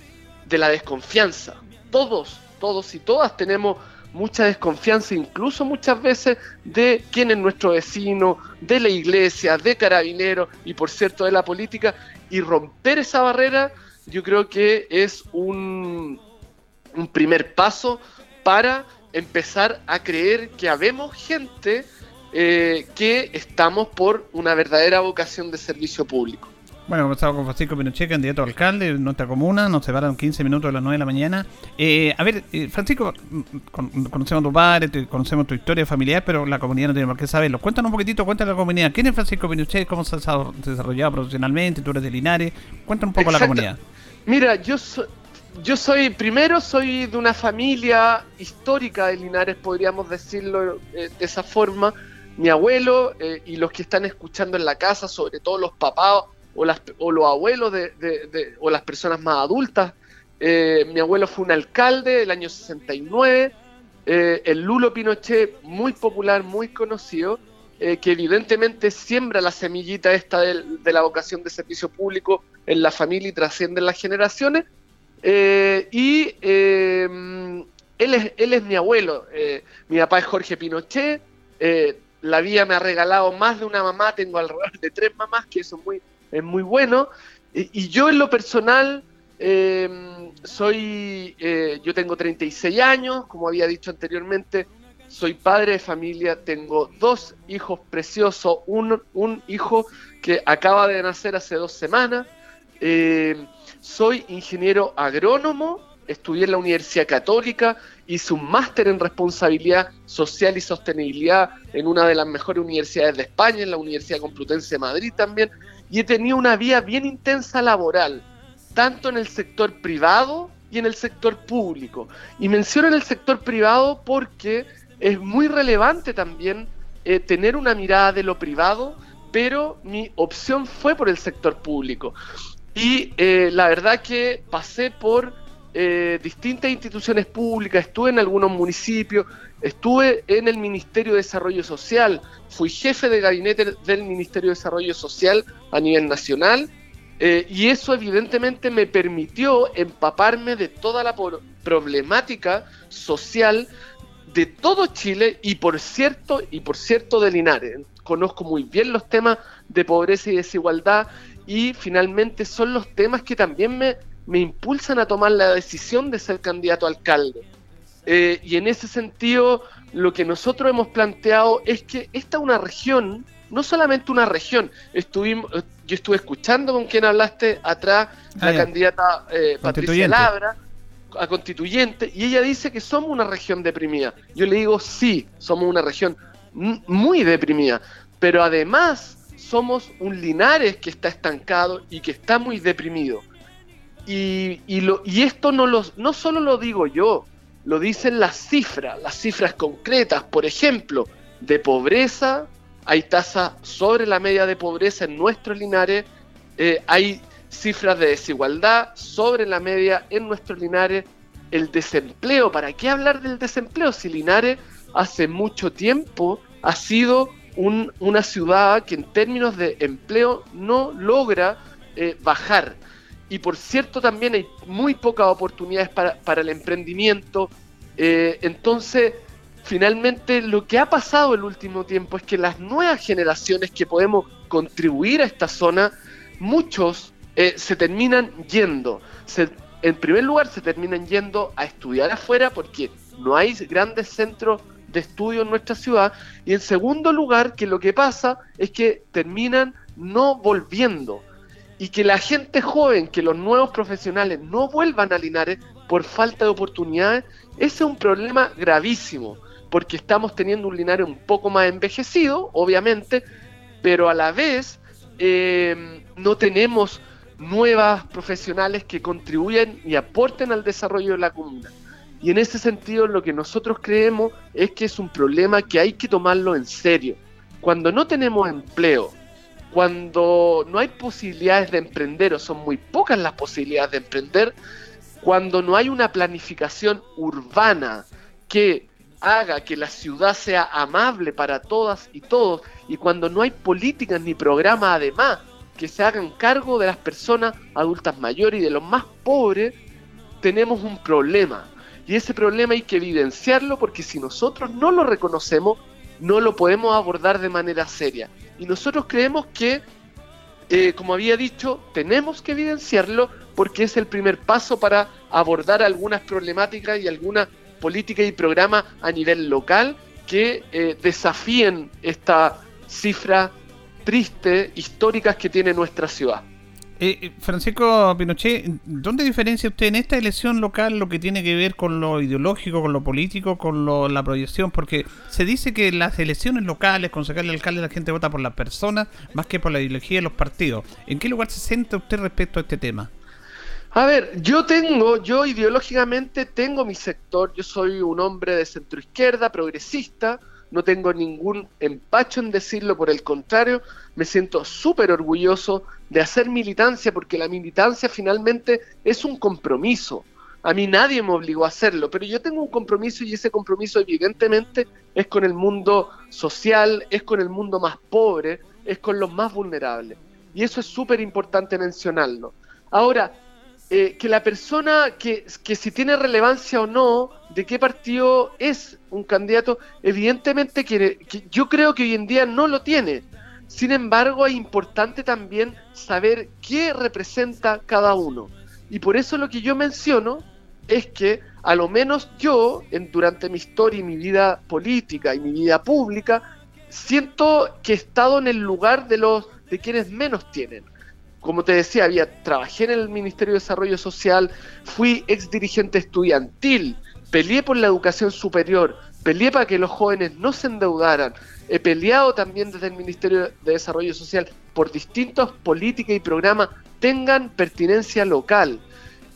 de la desconfianza. Todos, todos y todas tenemos mucha desconfianza, incluso muchas veces de quién es nuestro vecino, de la iglesia, de carabineros y por cierto de la política. Y romper esa barrera yo creo que es un, un primer paso para empezar a creer que habemos gente eh, que estamos por una verdadera vocación de servicio público. Bueno, conversamos con Francisco Pinochet, candidato a alcalde de nuestra comuna. Nos separaron 15 minutos de las 9 de la mañana. Eh, a ver, eh, Francisco, con, conocemos a tu padre, te, conocemos tu historia familiar, pero la comunidad no tiene por qué saberlo. Cuéntanos un poquitito, cuéntale a la comunidad. ¿Quién es Francisco Pinochet? ¿Cómo se ha desarrollado profesionalmente? ¿Tú eres de Linares? Cuéntanos un poco Exacto. a la comunidad. Mira, yo soy yo soy, primero soy de una familia histórica de Linares, podríamos decirlo eh, de esa forma. Mi abuelo eh, y los que están escuchando en la casa, sobre todo los papás o, los abuelos o las personas más adultas. Eh, mi abuelo fue un alcalde del año 69, eh, el Lulo Pinochet, muy popular, muy conocido, que evidentemente siembra la semillita esta de, la vocación de servicio público en la familia y trasciende en las generaciones. Y él, es, él es mi abuelo, mi papá es Jorge Pinochet, la vida me ha regalado más de una mamá, tengo alrededor de tres mamás, que eso es muy, es muy bueno. Y, yo en lo personal eh, soy, eh, yo tengo 36 años, como había dicho anteriormente, soy padre de familia, tengo dos hijos preciosos, un, un hijo que acaba de nacer hace dos semanas, eh, soy ingeniero agrónomo, estudié en la Universidad Católica, hice un máster en responsabilidad social y sostenibilidad en una de las mejores universidades de España, en la Universidad Complutense de Madrid también, y he tenido una vida bien intensa laboral, tanto en el sector privado y en el sector público. Y menciono en el sector privado porque es muy relevante también eh, tener una mirada de lo privado, pero mi opción fue por el sector público. Y eh, la verdad que pasé por eh, distintas instituciones públicas, estuve en algunos municipios, estuve en el Ministerio de Desarrollo Social, fui jefe de gabinete del Ministerio de Desarrollo Social a nivel nacional, eh, y eso evidentemente me permitió empaparme de toda la problemática social de todo Chile y por cierto, y por cierto de Linares. Conozco muy bien los temas de pobreza y desigualdad y finalmente son los temas que también me, me impulsan a tomar la decisión de ser candidato a alcalde. Eh, y en ese sentido, lo que nosotros hemos planteado es que esta es una región, no solamente una región, estuvimos, yo estuve escuchando con quien hablaste atrás, Ah, la ya. candidata eh, Patricia. Labra, a constituyente, y ella dice que somos una región deprimida. Yo le digo, sí, somos una región muy deprimida, pero además somos un Linares que está estancado y que está muy deprimido. Y, lo, y esto no solo lo digo yo, lo dicen las cifras, las cifras concretas. Por ejemplo, de pobreza, hay tasa sobre la media de pobreza en nuestros Linares, eh, hay cifras de desigualdad sobre la media en nuestros Linares, el desempleo, ¿para qué hablar del desempleo si Linares hace mucho tiempo ha sido un- una ciudad que en términos de empleo no logra eh, bajar? Y por cierto también hay muy pocas oportunidades para, para el emprendimiento. Eh, entonces, finalmente lo que ha pasado el último tiempo es que las nuevas generaciones que podemos contribuir a esta zona, muchos eh, se terminan yendo. Se- en primer lugar, se terminan yendo a estudiar afuera porque no hay grandes centros de estudio en nuestra ciudad. Y en segundo lugar, que lo que pasa es que terminan no volviendo. Y que la gente joven, que los nuevos profesionales no vuelvan a Linares por falta de oportunidades, ese es un problema gravísimo, porque estamos teniendo un Linares un poco más envejecido, obviamente, pero a la vez eh, no tenemos nuevas profesionales que contribuyan y aporten al desarrollo de la comuna. Y en ese sentido lo que nosotros creemos es que es un problema que hay que tomarlo en serio. Cuando no tenemos empleo, cuando no hay posibilidades de emprender o son muy pocas las posibilidades de emprender, cuando no hay una planificación urbana que haga que la ciudad sea amable para todas y todos y cuando no hay políticas ni programas además que se hagan cargo de las personas adultas mayores y de los más pobres, tenemos un problema. Y ese problema hay que evidenciarlo porque si nosotros no lo reconocemos, no lo podemos abordar de manera seria. Y nosotros creemos que, eh, como había dicho, tenemos que evidenciarlo porque es el primer paso para abordar algunas problemáticas y algunas políticas y programas a nivel local que eh, desafíen esta cifra triste, históricas que tiene nuestra ciudad. Eh, eh, Francisco Pinochet, ¿dónde diferencia usted en esta elección local lo que tiene que ver con lo ideológico, con lo político, con lo- la proyección? Porque se dice que las elecciones locales, con sacarle alcalde, la gente vota por las personas más que por la ideología de los partidos. ¿En qué lugar se sienta usted respecto a este tema? A ver, yo tengo, yo ideológicamente tengo mi sector, yo soy un hombre de centro izquierda, progresista, no tengo ningún empacho en decirlo, por el contrario, me siento súper orgulloso de hacer militancia, porque la militancia finalmente es un compromiso. A mí nadie me obligó a hacerlo, pero yo tengo un compromiso y ese compromiso evidentemente es con el mundo social, es con el mundo más pobre, es con los más vulnerables. Y eso es súper importante mencionarlo. Ahora, eh, que la persona que, que si tiene relevancia o no, de qué partido es un candidato, evidentemente que, yo creo que hoy en día no lo tiene. Sin embargo, es importante también saber qué representa cada uno. Y por eso lo que yo menciono es que a lo menos yo, en, durante mi historia y mi vida política y mi vida pública, siento que he estado en el lugar de los de quienes menos tienen. Como te decía, había trabajé en el Ministerio de Desarrollo Social, fui ex dirigente estudiantil, peleé por la educación superior, peleé para que los jóvenes no se endeudaran, he peleado también desde el Ministerio de Desarrollo Social por distintas políticas y programas tengan pertinencia local.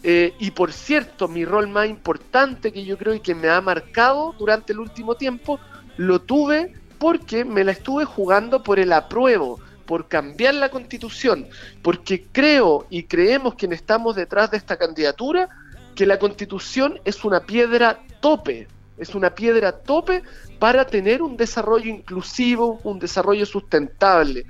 Eh, y por cierto, mi rol más importante que yo creo y que me ha marcado durante el último tiempo, lo tuve porque me la estuve jugando por el apruebo, por cambiar la constitución, porque creo y creemos quienes estamos detrás de esta candidatura que la constitución es una piedra tope, es una piedra tope para tener un desarrollo inclusivo, un desarrollo sustentable.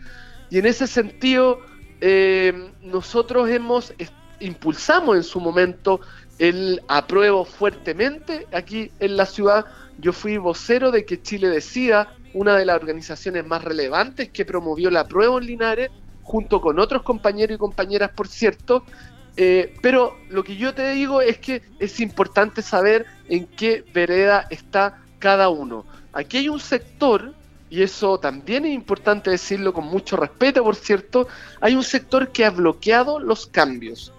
Y en ese sentido, eh, nosotros hemos impulsamos en su momento el apruebo fuertemente aquí en la ciudad. Yo fui vocero de que Chile decida, una de las organizaciones más relevantes que promovió el apruebo en Linares, junto con otros compañeros y compañeras, por cierto. Eh, pero lo que yo te digo es que es importante saber en qué vereda está cada uno. Aquí hay un sector, y eso también es importante decirlo con mucho respeto, por cierto, hay un sector que ha bloqueado los cambios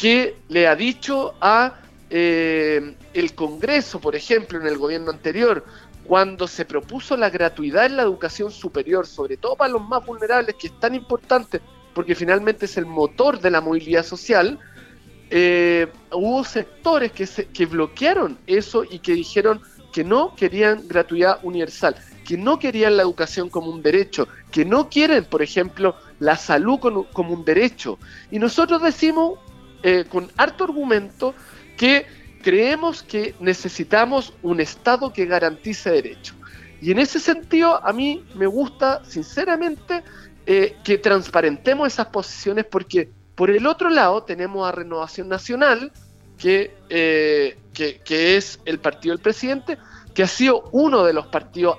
que le ha dicho a eh, el Congreso, por ejemplo, en el gobierno anterior, cuando se propuso la gratuidad en la educación superior, sobre todo para los más vulnerables, que es tan importante porque finalmente es el motor de la movilidad social, eh, hubo sectores que, bloquearon eso y que dijeron que no querían gratuidad universal, que no querían la educación como un derecho, que no quieren, por ejemplo, la salud como un derecho. Y nosotros decimos eh, con harto argumento que creemos que necesitamos un Estado que garantice derechos. Y en ese sentido, a mí me gusta, sinceramente, eh, que transparentemos esas posiciones porque por el otro lado tenemos a Renovación Nacional, que, eh, que, es el partido del presidente, que ha sido uno de los partidos,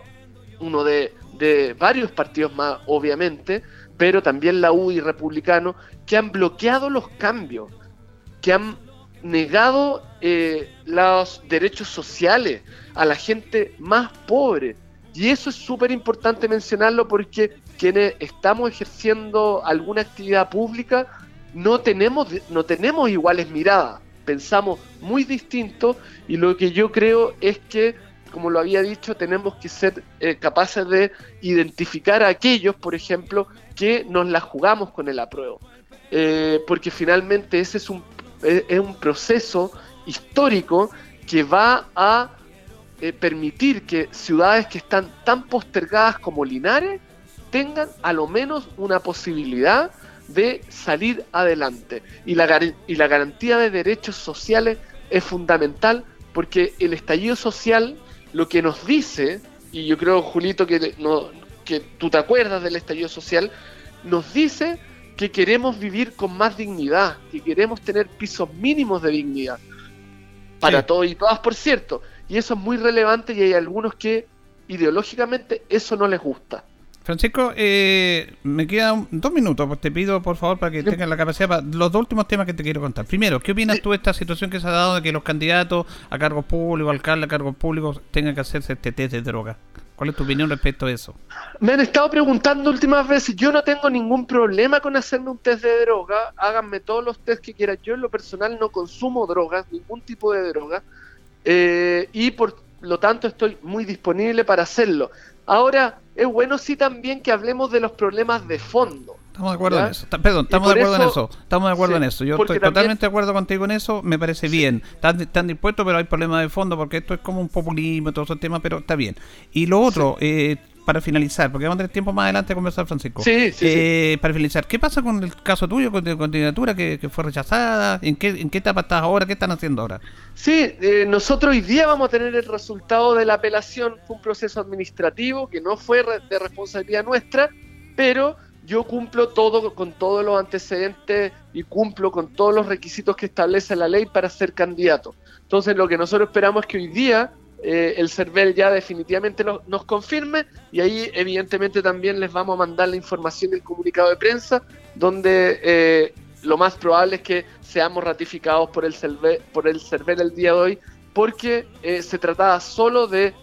uno de, de varios partidos más, obviamente, pero también la U y Republicano, que han bloqueado los cambios que han negado eh, los derechos sociales a la gente más pobre. Y eso es súper importante mencionarlo porque quienes estamos ejerciendo alguna actividad pública no tenemos, no tenemos iguales miradas, pensamos muy distinto y lo que yo creo es que, como lo había dicho, tenemos que ser eh, capaces de identificar a aquellos, por ejemplo, que nos la jugamos con el apruebo. Eh, porque finalmente ese es un es, un proceso histórico que va a eh, permitir que ciudades que están tan postergadas como Linares tengan a lo menos una posibilidad de salir adelante. Y la, y la garantía de derechos sociales es fundamental porque el estallido social lo que nos dice, y yo creo, Julito, que, no, que tú te acuerdas del estallido social, nos dice que queremos vivir con más dignidad, que queremos tener pisos mínimos de dignidad. Para todos y todas, por cierto. Y eso es muy relevante y hay algunos que ideológicamente eso no les gusta. Francisco, eh, me quedan dos minutos, pues te pido por favor para que tengas la capacidad para los dos últimos temas que te quiero contar. Primero, ¿qué opinas tú de esta situación que se ha dado de que los candidatos a cargos públicos, alcaldes a cargos públicos, tengan que hacerse este test de droga? ¿Cuál es tu opinión respecto a eso? Me han estado preguntando últimas veces. Yo no tengo ningún problema con hacerme un test de droga. Háganme todos los test que quieran. Yo en lo personal no consumo drogas, ningún tipo de droga. Eh, y por lo tanto estoy muy disponible para hacerlo. Ahora, es bueno sí también que hablemos de los problemas de fondo. Estamos de acuerdo en eso. Perdón, estamos de acuerdo en eso. Estamos de acuerdo en eso. Yo estoy totalmente de acuerdo contigo en eso. Me parece bien. Están, dispuestos, pero hay problemas de fondo porque esto es como un populismo, todos esos temas, pero está bien. Y lo otro, eh, para finalizar, porque vamos a tener tiempo más adelante de conversar, Francisco. Sí, sí, Eh, Para finalizar, ¿qué pasa con el caso tuyo, con tu candidatura que, que fue rechazada? ¿En qué, ¿En qué etapa estás ahora? ¿Qué están haciendo ahora? Sí, eh, nosotros hoy día vamos a tener el resultado de la apelación. Fue un proceso administrativo que no fue de responsabilidad nuestra, pero yo cumplo todo con todos los antecedentes y cumplo con todos los requisitos que establece la ley para ser candidato. Entonces, lo que nosotros esperamos es que hoy día eh, el CERVEL ya definitivamente nos, confirme y ahí evidentemente también les vamos a mandar la información del comunicado de prensa donde eh, lo más probable es que seamos ratificados por el CERVEL, por el CERVEL el día de hoy porque eh, se trataba solo de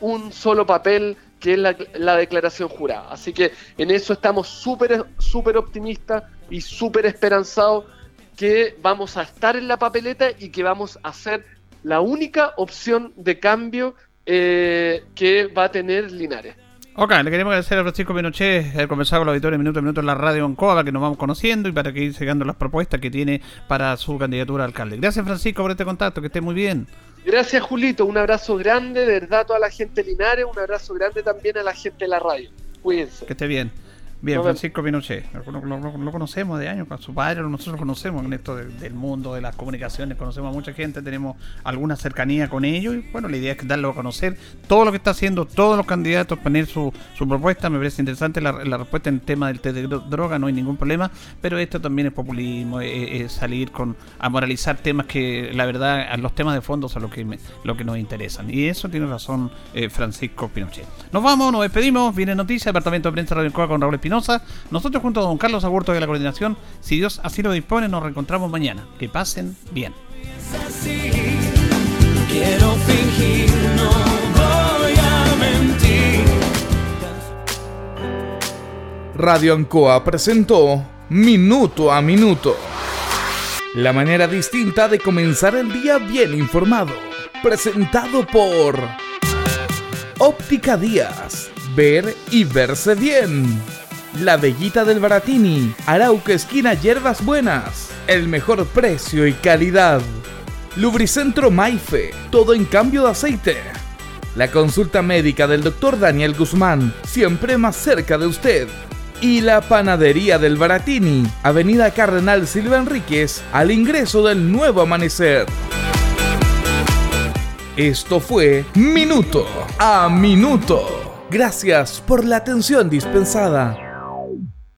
un solo papel que es la, la declaración jurada. Así que en eso estamos súper súper optimistas y súper esperanzados que vamos a estar en la papeleta y que vamos a ser la única opción de cambio eh, que va a tener Linares. Ok, le queremos agradecer a Francisco Pinochet haber conversado con la auditoría minuto a minuto en la radio Ancoa para que nos vamos conociendo y para que ir llegando las propuestas que tiene para su candidatura a alcalde. Gracias Francisco por este contacto, que esté muy bien. Gracias Julito, un abrazo grande, de verdad a toda la gente Linares, un abrazo grande también a la gente de la radio. Cuídense. Que esté bien. Bien. Francisco Pinochet, lo, lo- conocemos de años, con su padre, nosotros lo conocemos en esto de- del mundo de las comunicaciones, conocemos a mucha gente, tenemos alguna cercanía con ellos y bueno, la idea es darlo a conocer, todo lo que está haciendo, todos los candidatos, poner su, su propuesta, me parece interesante la, la respuesta en el tema del té de dro- droga, no hay ningún problema, pero esto también es populismo, es, es salir con a moralizar temas que la verdad, a los temas de fondo son lo que, me- lo que nos interesan y eso tiene razón eh, Francisco Pinochet. Nos vamos, nos despedimos, viene noticia, Departamento de Prensa Radio Encoa con Raúl Espinosa. Nosotros junto a don Carlos Agurto de la coordinación, si Dios así lo dispone, nos reencontramos mañana. Que pasen bien. Quiero fingir, no voy a mentir. Radio Ancoa presentó Minuto a Minuto. La manera distinta de comenzar el día bien informado. Presentado por Óptica Díaz. Ver y verse bien. La Bellita del Baratini. Arauca Esquina Hierbas Buenas. El mejor precio y calidad. Lubricentro Maife. Todo en cambio de aceite. La consulta médica del Dr. Daniel Guzmán, siempre más cerca de usted. Y la panadería del Baratini, Avenida Cardenal Silva Enríquez, al ingreso del nuevo amanecer. Esto fue Minuto a Minuto. Gracias por la atención dispensada.